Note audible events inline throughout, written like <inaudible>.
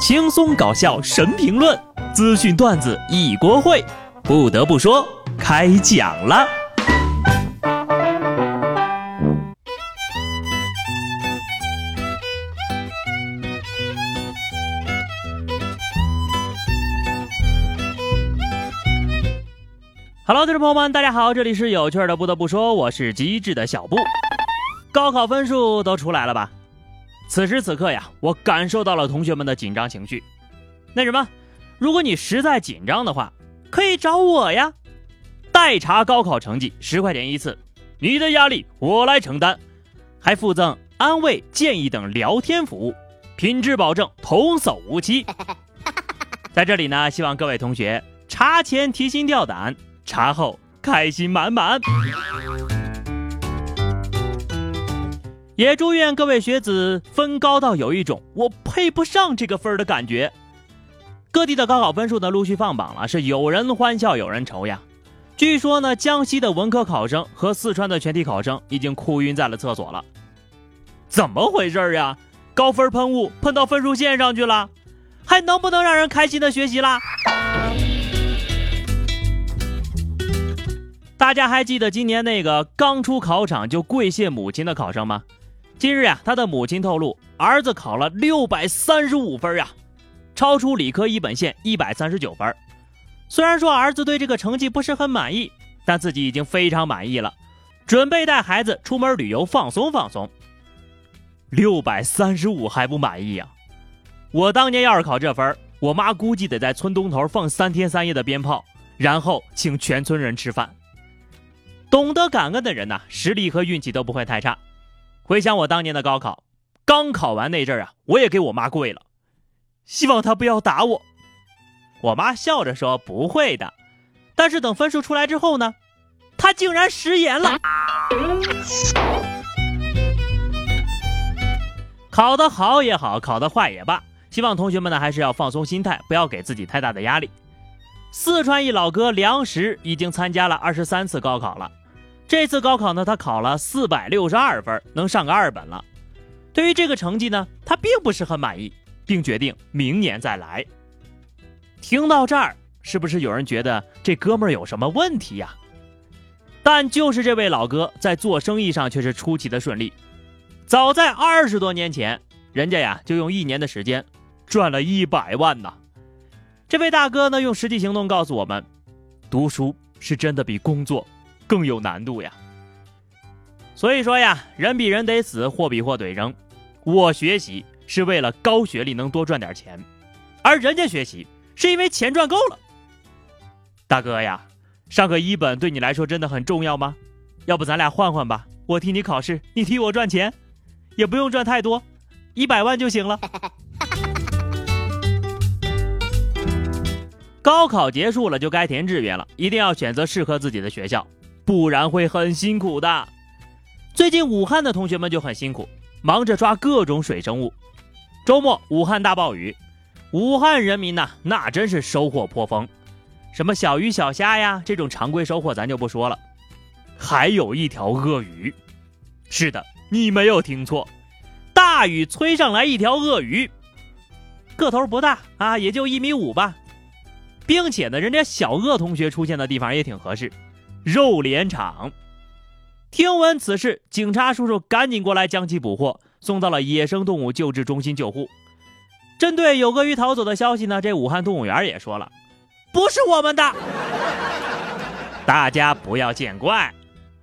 轻松搞笑神评论，资讯段子一锅烩。不得不说，开讲了。Hello，听众朋友们，大家好，这里是有趣的。不得不说，我是机智的小布。高考分数都出来了吧？此时此刻呀，我感受到了同学们的紧张情绪。那什么，如果你实在紧张的话，可以找我呀，代查高考成绩十块钱一次，你的压力我来承担，还附赠安慰、建议等聊天服务，品质保证，童叟无欺。<laughs> 在这里呢，希望各位同学查前提心吊胆，查后开心满满。也祝愿各位学子分高到有一种我配不上这个分儿的感觉。各地的高考分数呢陆续放榜了，是有人欢笑有人愁呀。据说呢，江西的文科考生和四川的全体考生已经哭晕在了厕所了。怎么回事呀？高分喷雾喷到分数线上去了，还能不能让人开心的学习啦？大家还记得今年那个刚出考场就跪谢母亲的考生吗？近日呀，他的母亲透露，儿子考了六百三十五分呀，超出理科一本线一百三十九分。虽然说儿子对这个成绩不是很满意，但自己已经非常满意了，准备带孩子出门旅游放松放松。六百三十五还不满意呀？我当年要是考这分，我妈估计得在村东头放三天三夜的鞭炮，然后请全村人吃饭。懂得感恩的人呐，实力和运气都不会太差。回想我当年的高考，刚考完那阵儿啊，我也给我妈跪了，希望她不要打我。我妈笑着说不会的，但是等分数出来之后呢，她竟然食言了。考得好也好，考得坏也罢，希望同学们呢还是要放松心态，不要给自己太大的压力。四川一老哥梁石已经参加了二十三次高考了。这次高考呢，他考了四百六十二分，能上个二本了。对于这个成绩呢，他并不是很满意，并决定明年再来。听到这儿，是不是有人觉得这哥们儿有什么问题呀？但就是这位老哥在做生意上却是出奇的顺利。早在二十多年前，人家呀就用一年的时间赚了一百万呢。这位大哥呢，用实际行动告诉我们，读书是真的比工作。更有难度呀，所以说呀，人比人得死，货比货得扔。我学习是为了高学历能多赚点钱，而人家学习是因为钱赚够了。大哥呀，上个一本对你来说真的很重要吗？要不咱俩换换吧，我替你考试，你替我赚钱，也不用赚太多，一百万就行了。<laughs> 高考结束了就该填志愿了，一定要选择适合自己的学校。不然会很辛苦的。最近武汉的同学们就很辛苦，忙着抓各种水生物。周末武汉大暴雨，武汉人民呐，那真是收获颇丰。什么小鱼小虾呀，这种常规收获咱就不说了。还有一条鳄鱼。是的，你没有听错，大雨催上来一条鳄鱼，个头不大啊，也就一米五吧，并且呢，人家小鳄同学出现的地方也挺合适。肉联厂，听闻此事，警察叔叔赶紧过来将其捕获，送到了野生动物救治中心救护。针对有鳄鱼逃走的消息呢，这武汉动物园也说了，不是我们的。<laughs> 大家不要见怪，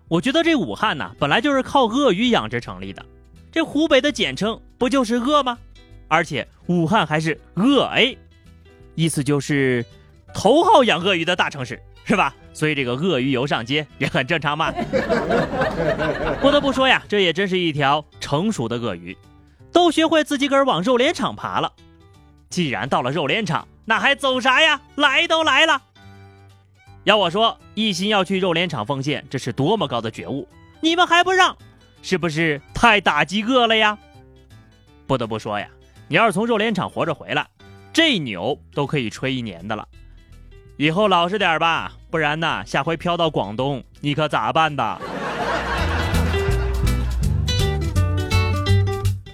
我觉得这武汉呢，本来就是靠鳄鱼养殖成立的，这湖北的简称不就是鳄吗？而且武汉还是鳄 A，意思就是头号养鳄鱼的大城市。是吧？所以这个鳄鱼游上街 <laughs> 也很正常嘛。<laughs> 不得不说呀，这也真是一条成熟的鳄鱼，都学会自己个儿往肉联厂爬了。既然到了肉联厂，那还走啥呀？来都来了。要我说，一心要去肉联厂奉献，这是多么高的觉悟！你们还不让，是不是太打击饿了呀？不得不说呀，你要是从肉联厂活着回来，这牛都可以吹一年的了。以后老实点吧，不然呢，下回飘到广东，你可咋办的？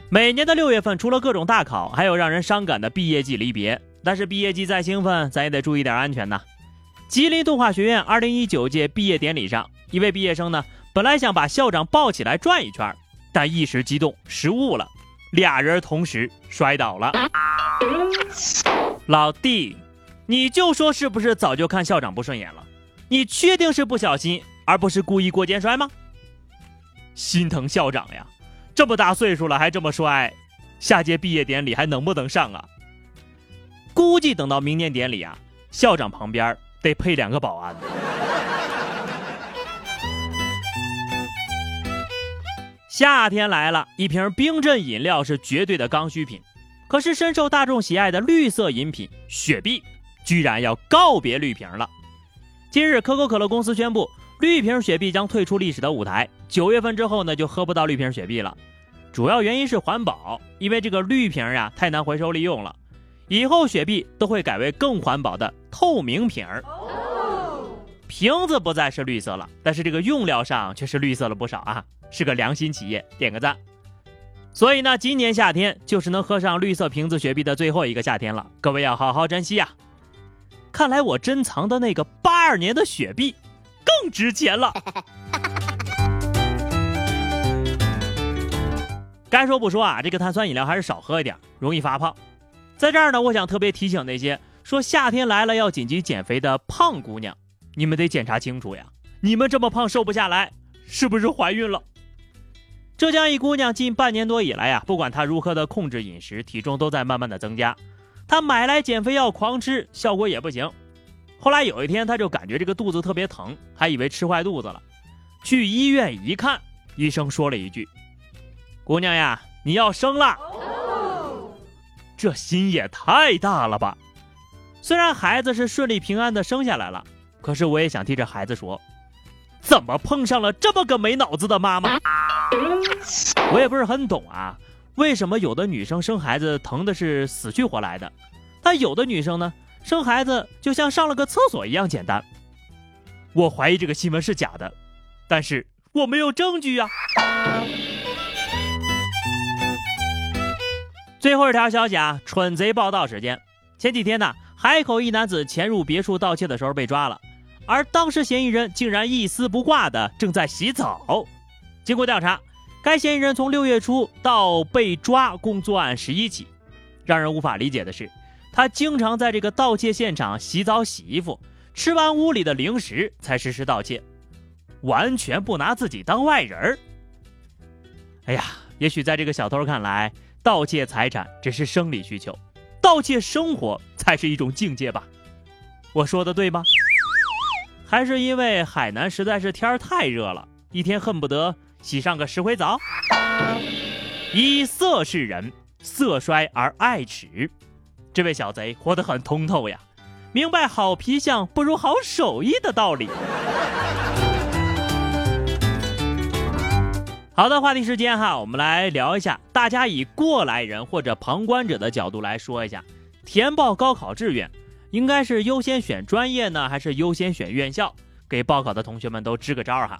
每年的六月份，除了各种大考，还有让人伤感的毕业季离别。但是毕业季再兴奋，咱也得注意点安全呐。吉林动画学院二零一九届毕业典礼上，一位毕业生呢，本来想把校长抱起来转一圈，但一时激动失误了，俩人同时摔倒了。老弟，你就说是不是早就看校长不顺眼了？你确定是不小心，而不是故意过肩摔吗？心疼校长呀！这么大岁数了还这么摔，下届毕业典礼还能不能上啊？估计等到明年典礼啊，校长旁边得配两个保安。<laughs> 夏天来了，一瓶冰镇饮料是绝对的刚需品，可是深受大众喜爱的绿色饮品雪碧，居然要告别绿瓶了。今日，可口可乐公司宣布。绿瓶雪碧将退出历史的舞台，九月份之后呢，就喝不到绿瓶雪碧了。主要原因是环保，因为这个绿瓶呀太难回收利用了。以后雪碧都会改为更环保的透明瓶儿，瓶子不再是绿色了，但是这个用料上却是绿色了不少啊，是个良心企业，点个赞。所以呢，今年夏天就是能喝上绿色瓶子雪碧的最后一个夏天了，各位要好好珍惜呀。看来我珍藏的那个八二年的雪碧。更值钱了。<laughs> 该说不说啊，这个碳酸饮料还是少喝一点，容易发胖。在这儿呢，我想特别提醒那些说夏天来了要紧急减肥的胖姑娘，你们得检查清楚呀！你们这么胖瘦不下来，是不是怀孕了？浙江一姑娘近半年多以来呀，不管她如何的控制饮食，体重都在慢慢的增加。她买来减肥药狂吃，效果也不行。后来有一天，他就感觉这个肚子特别疼，还以为吃坏肚子了。去医院一看，医生说了一句：“姑娘呀，你要生了。”这心也太大了吧！虽然孩子是顺利平安的生下来了，可是我也想替这孩子说：怎么碰上了这么个没脑子的妈妈？<laughs> 我也不是很懂啊，为什么有的女生生孩子疼的是死去活来的，但有的女生呢？生孩子就像上了个厕所一样简单，我怀疑这个新闻是假的，但是我没有证据啊。最后一条消息啊，蠢贼报道时间。前几天呢，海口一男子潜入别墅盗窃的时候被抓了，而当时嫌疑人竟然一丝不挂的正在洗澡。经过调查，该嫌疑人从六月初到被抓共作案十一起。让人无法理解的是。他经常在这个盗窃现场洗澡、洗衣服，吃完屋里的零食才实施盗窃，完全不拿自己当外人儿。哎呀，也许在这个小偷看来，盗窃财产只是生理需求，盗窃生活才是一种境界吧？我说的对吗？还是因为海南实在是天儿太热了，一天恨不得洗上个石灰澡？以色示人，色衰而爱弛。这位小贼活得很通透呀，明白好皮相不如好手艺的道理。好的，话题时间哈，我们来聊一下，大家以过来人或者旁观者的角度来说一下，填报高考志愿应该是优先选专业呢，还是优先选院校？给报考的同学们都支个招哈。